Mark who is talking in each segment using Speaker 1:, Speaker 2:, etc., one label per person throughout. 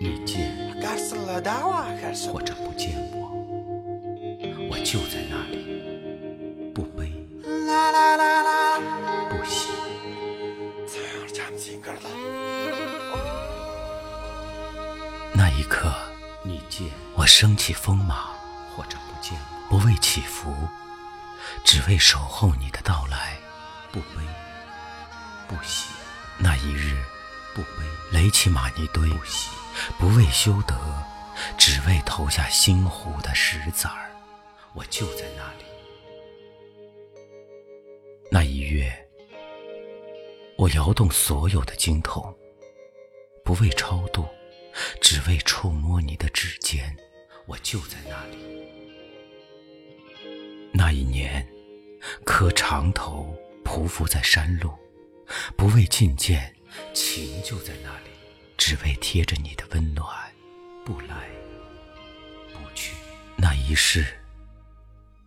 Speaker 1: 你见或者不见我，我就在那里，不悲不喜。那一刻，你见。我升起风马，或者不见我，不为祈福，只为守候你的到来，不悲不喜。那一日，不悲垒起玛尼堆，不喜不为修德，只为投下星湖的石子儿，我就在那里。那一月，我摇动所有的经筒，不为超度。只为触摸你的指尖，我就在那里。那一年，磕长头匍匐在山路，不为觐见，情就在那里，只为贴着你的温暖，不来不去。那一世，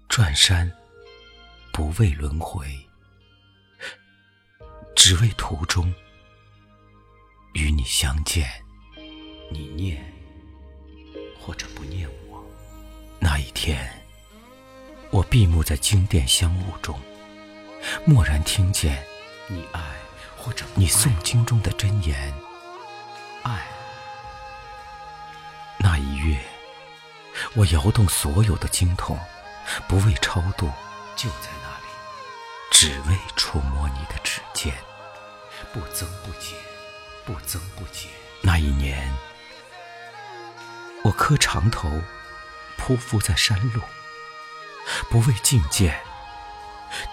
Speaker 1: 转山不为轮回，只为途中与你相见。你念或者不念我，那一天，我闭目在经殿香雾中，蓦然听见你爱或者你诵经中的真言，爱。那一月，我摇动所有的经筒，不为超度，就在那里，只为触摸你的指尖，不增不减，不增不减。那一年。我磕长头，匍匐在山路，不为觐见，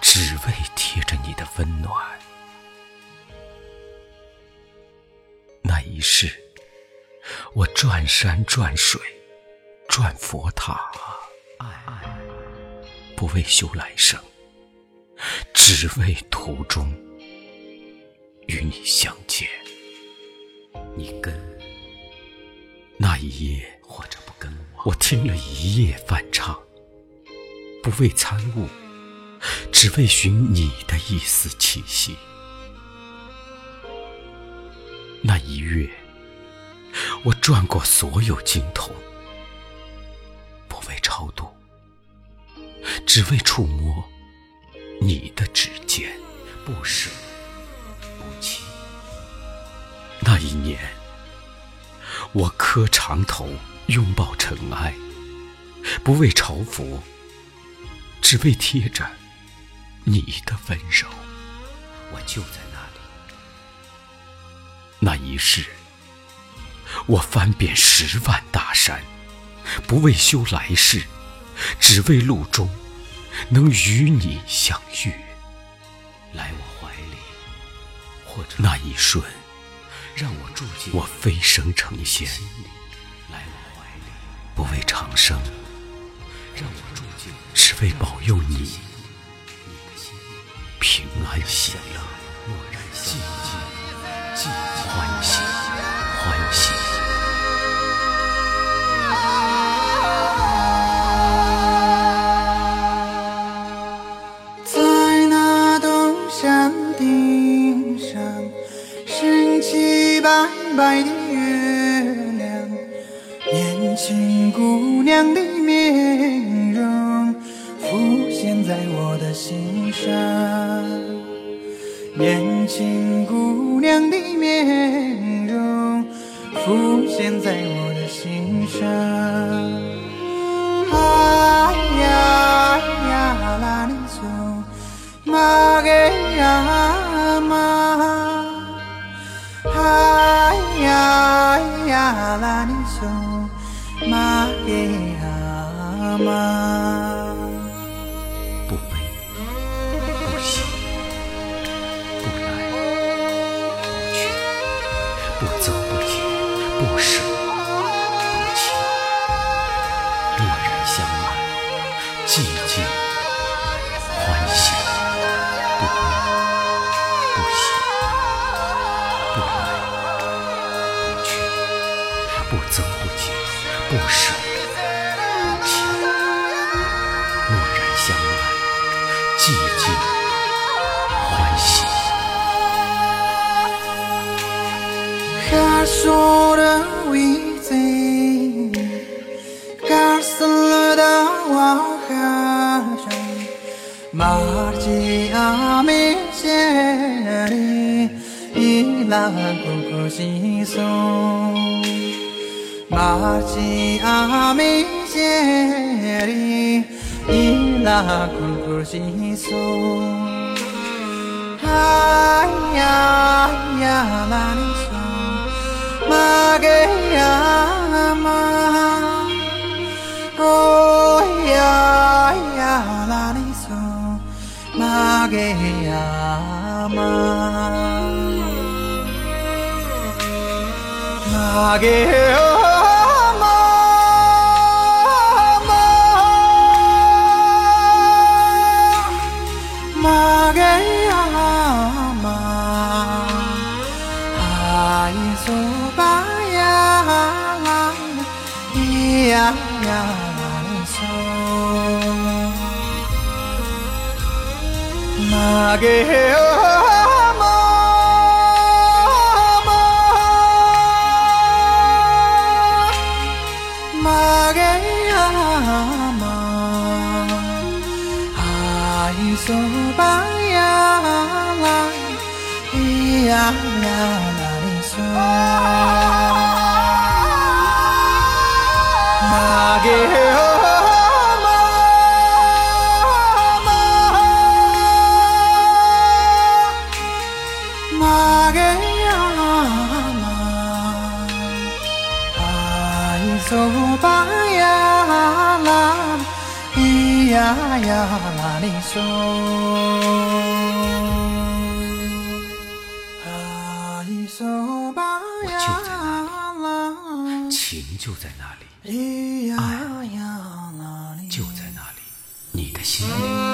Speaker 1: 只为贴着你的温暖。一世，我转山转水，转佛塔，不为修来生，只为途中与你相见。你跟那一夜。或者不跟我，我听了一夜梵唱，不为参悟，只为寻你的一丝气息。那一月，我转过所有经筒，不为超度，只为触摸你的指尖，不舍不弃。那一年，我磕长头。拥抱尘埃，不为朝佛，只为贴着你的温柔。我就在那。那一世，我翻遍十万大山，不为修来世，只为路中能与你相遇。来我怀里，或者那一瞬，让我住进我飞升成仙。来我怀里不为长生，只为保佑你平安喜乐，寂静欢
Speaker 2: 在我的心上，年轻姑娘的面容浮现在我的心上。哎呀呀啦哩嗦，玛给呀玛，哎呀呀啦哩嗦。玛耶阿玛，
Speaker 1: 寂静，欢喜，不悲，不喜，不来，不去，不增不减，不舍，不弃，蓦然相来，寂静，欢喜。
Speaker 2: 马吉阿米谢里伊拉古古西松，马吉阿米谢里伊拉古古西松。呀呀啦哩嗦，玛格呀玛，哦呀嗦，玛格玛格玛玛，玛格呀玛，阿依嗦巴呀啦，咿呀呀啦哩嗦。走呀呀啦哩嗦，啊咿嗦吧呀啦，
Speaker 1: 情就在那里，爱就在那里，你的心里。